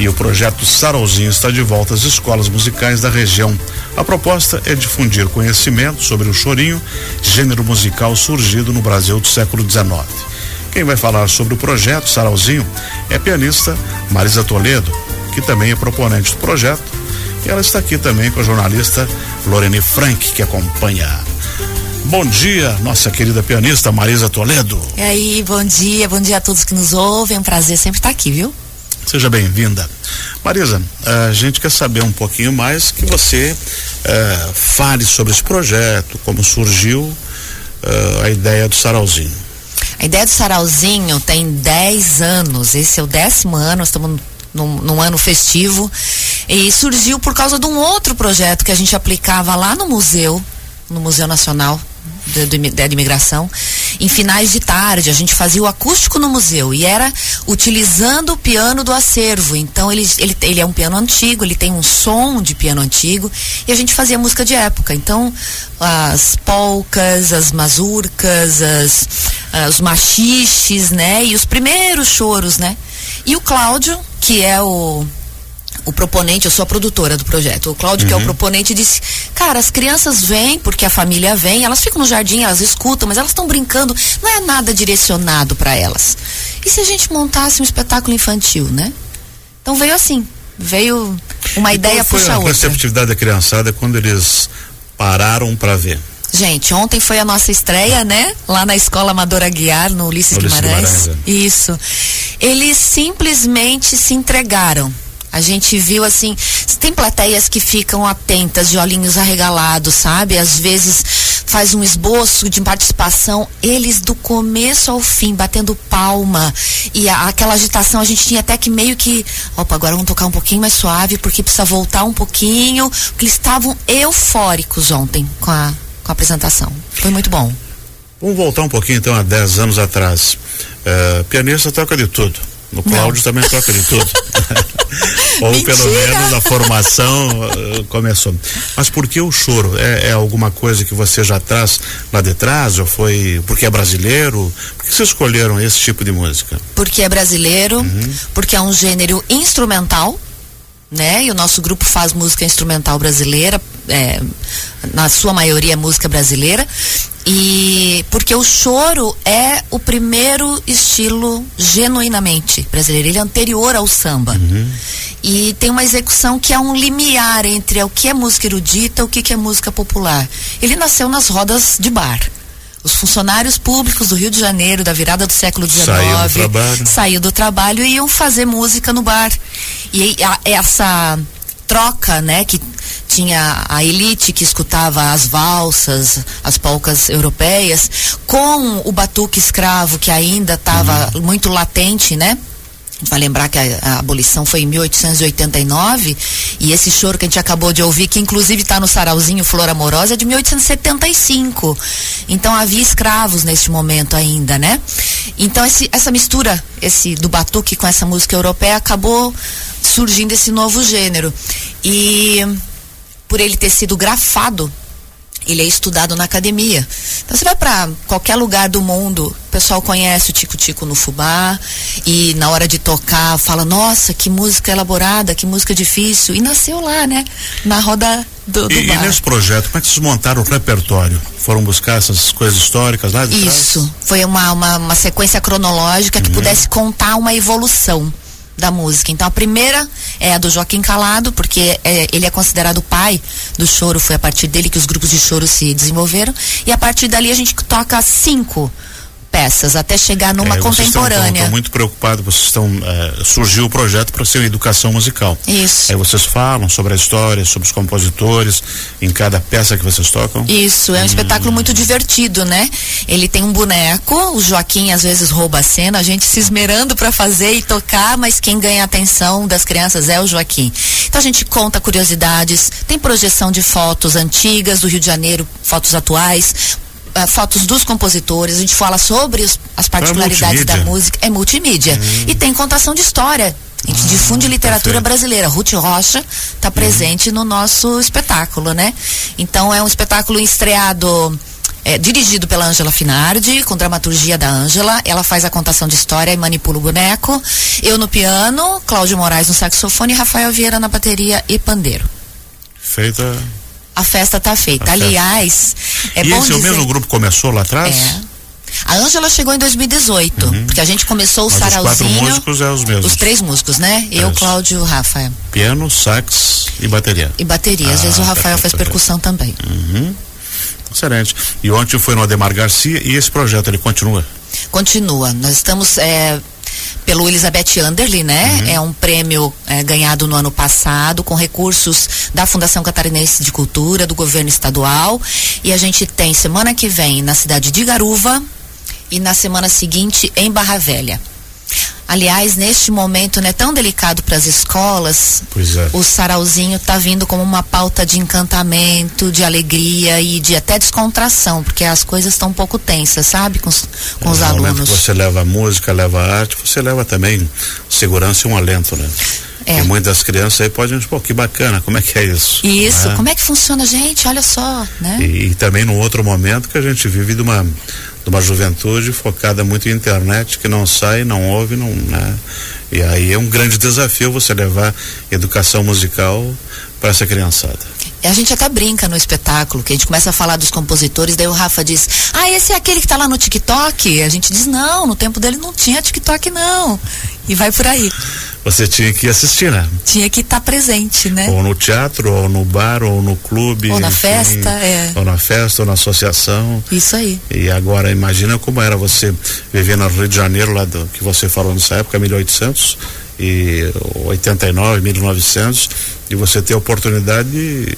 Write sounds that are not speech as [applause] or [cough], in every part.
e o projeto Sarauzinho está de volta às escolas musicais da região. A proposta é difundir conhecimento sobre o chorinho, gênero musical surgido no Brasil do século XIX. Quem vai falar sobre o projeto Sarauzinho é a pianista Marisa Toledo, que também é proponente do projeto, e ela está aqui também com a jornalista Lorene Frank, que acompanha. Bom dia, nossa querida pianista Marisa Toledo. E aí, bom dia, bom dia a todos que nos ouvem. É um prazer sempre estar aqui, viu? Seja bem-vinda. Marisa, a gente quer saber um pouquinho mais que você uh, fale sobre esse projeto, como surgiu uh, a ideia do Sarauzinho. A ideia do Sarauzinho tem 10 anos, esse é o décimo ano, estamos num, num, ano festivo. E surgiu por causa de um outro projeto que a gente aplicava lá no museu, no Museu Nacional de, da Imigração, em finais de tarde. A gente fazia o acústico no museu e era utilizando o piano do acervo. Então ele, ele, ele é um piano antigo, ele tem um som de piano antigo e a gente fazia música de época. Então as polcas, as mazurcas, as, os machiches, né? E os primeiros choros, né? E o Cláudio, que é o o proponente, eu sou a produtora do projeto. O Cláudio, uhum. que é o uhum. proponente, disse: Cara, as crianças vêm, porque a família vem, elas ficam no jardim, elas escutam, mas elas estão brincando, não é nada direcionado para elas. E se a gente montasse um espetáculo infantil, né? Então veio assim, veio uma e ideia qual foi a outra. receptividade da criançada quando eles pararam para ver? Gente, ontem foi a nossa estreia, né? Lá na Escola Amadora Guiar, no Ulisses, Ulisses Guimarães. Guimarães é. Isso. Eles simplesmente se entregaram a gente viu assim, tem plateias que ficam atentas, de olhinhos arregalados, sabe? Às vezes faz um esboço de participação, eles do começo ao fim, batendo palma. E a, aquela agitação, a gente tinha até que meio que, opa, agora vamos tocar um pouquinho mais suave, porque precisa voltar um pouquinho, porque eles estavam eufóricos ontem com a, com a apresentação. Foi muito bom. Vamos voltar um pouquinho então a 10 anos atrás. Uh, pianista toca de tudo. No Cláudio também toca de tudo. Ou Mentira. pelo menos a formação uh, começou. Mas por que o choro? É, é, alguma coisa que você já traz lá de trás? Ou foi porque é brasileiro? Por que vocês escolheram esse tipo de música? Porque é brasileiro, uhum. porque é um gênero instrumental né? E o nosso grupo faz música instrumental brasileira, é, na sua maioria é música brasileira. E porque o choro é o primeiro estilo genuinamente brasileiro, ele é anterior ao samba. Uhum. E tem uma execução que é um limiar entre o que é música erudita e o que é música popular. Ele nasceu nas rodas de bar os funcionários públicos do Rio de Janeiro, da virada do século XIX, saiu do trabalho, do trabalho e iam fazer música no bar. E a, essa troca, né, que tinha a elite que escutava as valsas, as polcas europeias, com o batuque escravo que ainda estava uhum. muito latente, né? Vai lembrar que a, a, abolição foi em 1889 e esse choro que a gente acabou de ouvir, que inclusive está no sarauzinho Flor Amorosa, é de 1875. Então havia escravos neste momento ainda, né? Então esse, essa mistura, esse do batuque com essa música europeia acabou surgindo esse novo gênero. E por ele ter sido grafado ele é estudado na academia. Então você vai para qualquer lugar do mundo, o pessoal conhece o tico-tico no fubá e na hora de tocar fala: "Nossa, que música elaborada, que música difícil". E nasceu lá, né, na roda do, do e, bar. E nesse projeto, como é que vocês montaram o repertório? Foram buscar essas coisas históricas lá de Isso, trás? foi uma, uma, uma sequência cronológica que uhum. pudesse contar uma evolução da música. Então a primeira é a do Joaquim Calado, porque é, ele é considerado o pai do choro, foi a partir dele que os grupos de choro se desenvolveram. E a partir dali a gente toca cinco peças até chegar numa é, contemporânea. Estão muito preocupados, vocês estão é, surgiu o projeto para ser uma educação musical. Isso. Aí vocês falam sobre a história, sobre os compositores em cada peça que vocês tocam. Isso, é um hum. espetáculo muito divertido, né? Ele tem um boneco, o Joaquim às vezes rouba a cena, a gente se esmerando para fazer e tocar, mas quem ganha a atenção das crianças é o Joaquim. Então a gente conta curiosidades, tem projeção de fotos antigas do Rio de Janeiro, fotos atuais, uh, fotos dos compositores, a gente fala sobre os, as é particularidades é da música, é multimídia. Hum. E tem contação de história. A gente ah, difunde literatura perfeito. brasileira. Ruth Rocha está presente hum. no nosso espetáculo, né? Então é um espetáculo estreado é dirigido pela Ângela Finardi, com dramaturgia da Ângela. Ela faz a contação de história e manipula o boneco. Eu no piano, Cláudio Moraes no saxofone e Rafael Vieira na bateria e pandeiro. Feita. A festa está feita. A Aliás, é e bom esse dizer... é o mesmo grupo começou lá atrás? É. A Ângela chegou em 2018, Uhum. porque a gente começou o Mas os quatro sarauzinho. músicos é os mesmos. Os três músicos, né? Eu, Isso. Cláudio e o Rafa. Piano, sax e bateria. E bateria. Às Ah, vezes o Rafael perfeito, faz perfeito. percussão também. Uhum. Excelente. E ontem foi no Ademar Garcia e esse projeto ele continua. Continua. Nós estamos é, pelo Elizabeth Anderle, né? É um prêmio é, ganhado no ano passado com recursos da Fundação Catarinense de Cultura, do governo estadual. E a gente tem semana que vem na cidade de Garuva e na semana seguinte em Barra Velha. Aliás, neste momento, né, tão delicado para as escolas, é. o sarauzinho tá vindo como uma pauta de encantamento, de alegria e de até descontração, porque as coisas estão um pouco tensas, sabe, com os, com os no momento alunos. que você leva música, leva arte, você leva também segurança e um alento, né? É. E muitas crianças aí podem dizer, pô, que bacana, como é que é isso? Isso, né? como é que funciona, gente? Olha só, né? E, e também num outro momento que a gente vive de uma, de uma juventude focada muito em internet, que não sai, não ouve, não, né? E aí é um grande desafio você levar educação musical para essa criançada. A gente até brinca no espetáculo, que a gente começa a falar dos compositores, daí o Rafa diz, ah, esse é aquele que tá lá no TikTok? A gente diz, não, no tempo dele não tinha TikTok, não. E vai por aí. Você tinha que assistir, né? Tinha que estar presente, né? Ou no teatro, ou no bar, ou no clube. Ou na enfim, festa, é. Ou na festa, ou na associação. Isso aí. E agora imagina como era você viver no Rio de Janeiro, lá do, que você falou nessa época, 1800 e 89, 1900, e você ter a oportunidade de,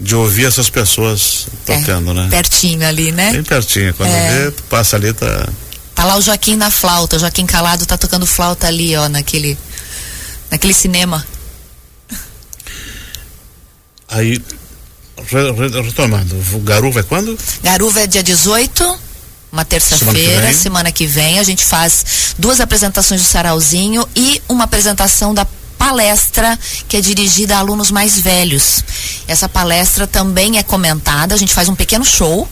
de ouvir essas pessoas tocando, né? Pertinho ali, né? Bem pertinho. Quando É. vê, tu passa ali, tá. Tá lá o Joaquim na flauta, o Joaquim Calado tá tocando flauta ali, ó, naquele, naquele cinema. Aí, re- re- retomando, o Garuva é quando? Garuva é dia 18, uma Semana terça-feira, vem. semana que vem. A gente faz duas apresentações do Sarauzinho e uma apresentação da palestra que é dirigida a alunos mais velhos. Essa palestra também é comentada, a gente faz um pequeno show,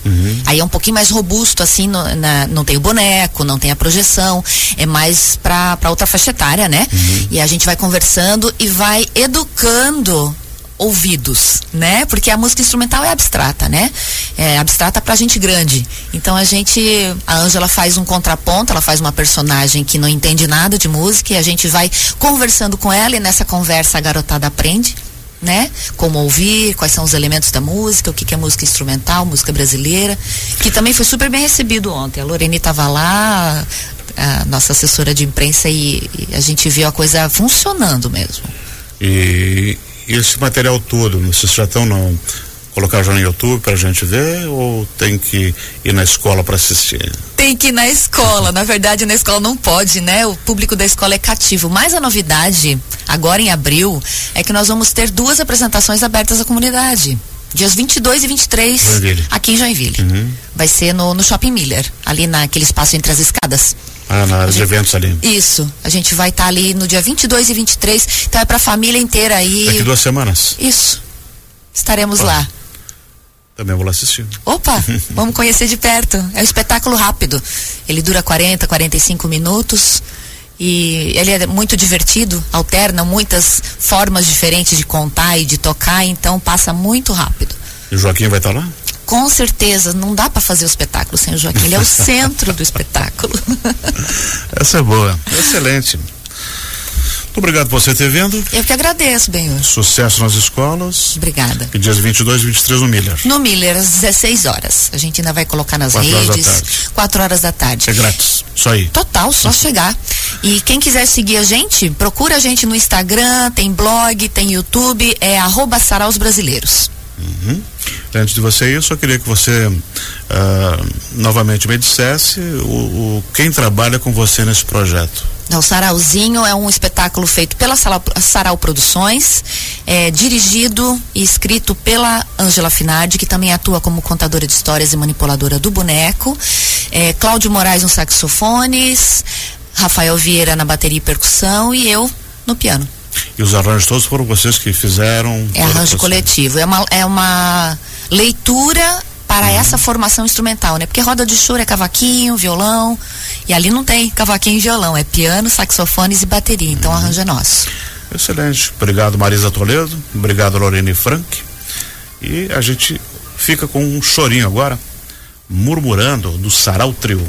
aí é um pouquinho mais robusto, assim, no- na- não tem o boneco, não tem a projeção, é mais pra outra faixa etária, né? E a gente vai conversando e vai educando ouvidos, né? Porque a música instrumental é abstrata, né? É abstrata pra gente grande. Então a gente, a Ângela faz um contraponto, ela faz uma personagem que não entende nada de música e a gente vai conversando com ela e nessa conversa a garotada aprende, né? Como ouvir, quais são os elementos da música, o que, que é música instrumental, música brasileira, que também foi super bem recebido ontem. A Lorene estava lá, a nossa assessora de imprensa e, e a gente viu a coisa funcionando mesmo. E esse material todo, vocês já estão não colocar já no YouTube pra gente ver ou tem que ir na escola para assistir? Tem que ir na escola. Na verdade, na escola não pode, né? O público da escola é cativo. Mas a novidade, agora em abril, é que nós vamos ter duas apresentações abertas à comunidade. Dias 22 e 23, Joinville. aqui em Joinville. Uhum. Vai ser no, no Shopping Miller, ali naquele espaço entre as escadas. Ah, na área de eventos ali. Isso. A gente vai estar ali no dia 22 e 23. Então é pra família inteira aí. Daqui duas semanas. Isso. Estaremos lá. Também vou lá assistir. Opa, [laughs] vamos conhecer de perto. É um espetáculo rápido. Ele dura 40, 45 minutos e ele é muito divertido, alterna muitas formas diferentes de contar e de tocar, então passa muito rápido. E o Joaquim vai estar lá? Com certeza, não dá para fazer o espetáculo sem o Joaquim. Ele é o [laughs] centro do espetáculo. Essa é boa. Excelente. Muito obrigado por você ter vindo. Eu que agradeço, Benhur. Sucesso nas escolas. Obrigada. E dias 22 e 23 no Miller. No Miller, às 16 horas. A gente ainda vai colocar nas Quatro horas redes. tarde. 4 horas da tarde. É grátis. Só aí. Total, só chegar. E quem quiser seguir a gente, procura a gente no Instagram, tem blog, tem YouTube, é arroba Saraus Brasileiros. Uhum. Antes de você ir, eu só queria que você ah, novamente me dissesse o, o- quem trabalha com você nesse projeto. O Sarauzinho é um espetáculo feito pela Sarau Produções, é, dirigido e escrito pela Ângela Finardi, que também atua como contadora de histórias e manipuladora do boneco. É, Cláudio Moraes nos saxofones, Rafael Vieira na bateria e percussão e eu no piano. E os arranjos todos foram vocês que fizeram? É arranjo coletivo. É uma, é uma leitura para uhum. essa formação instrumental, né? Porque roda de choro é cavaquinho, violão, e ali não tem cavaquinho e violão, é piano, saxofones e bateria, então uhum. arranjo é nosso. Excelente. Obrigado, Marisa Toledo. Obrigado, Lorene Frank. E a gente fica com um chorinho agora, murmurando do Sarau Trio.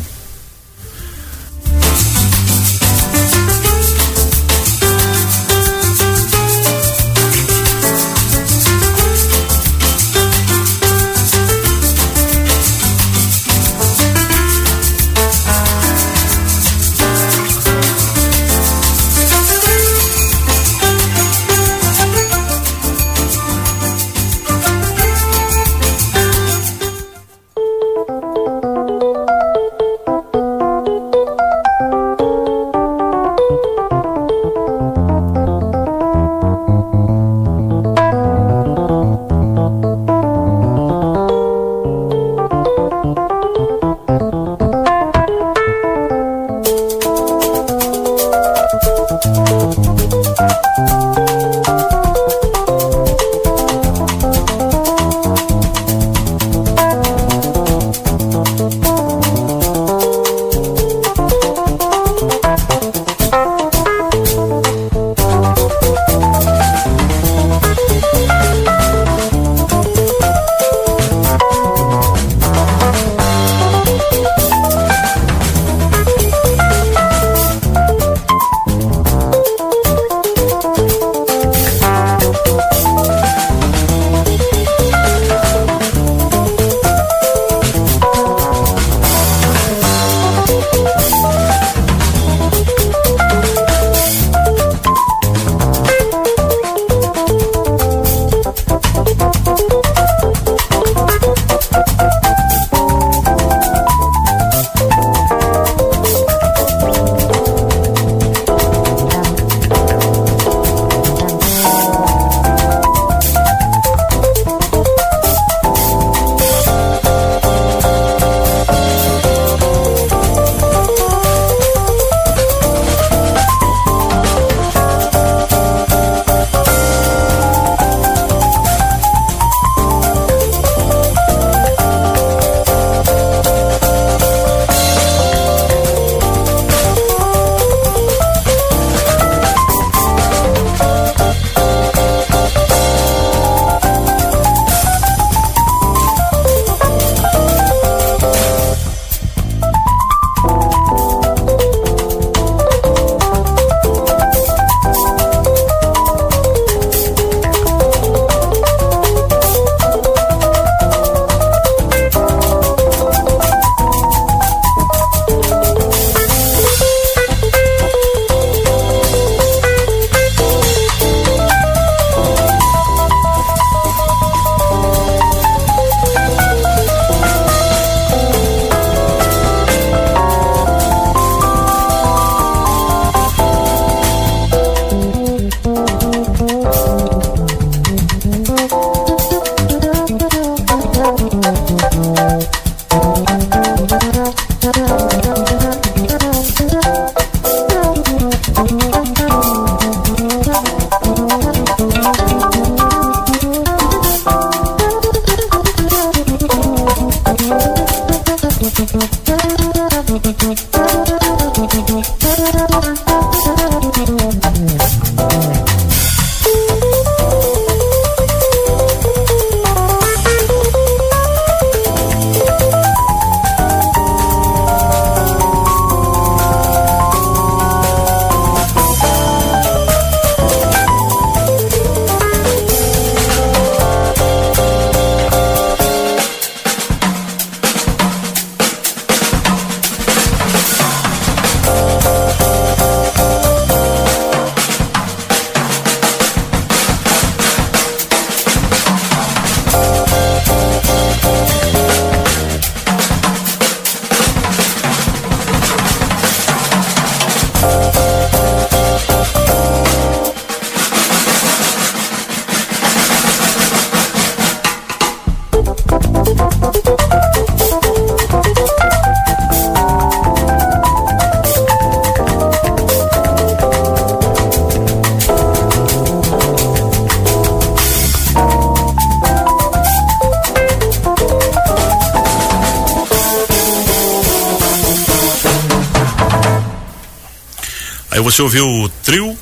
Aí você ouviu o trio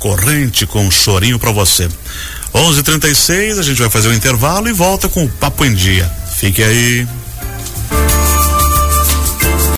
Corrente com chorinho para você. 11:36 a gente vai fazer um intervalo e volta com o papo em dia. Fique aí.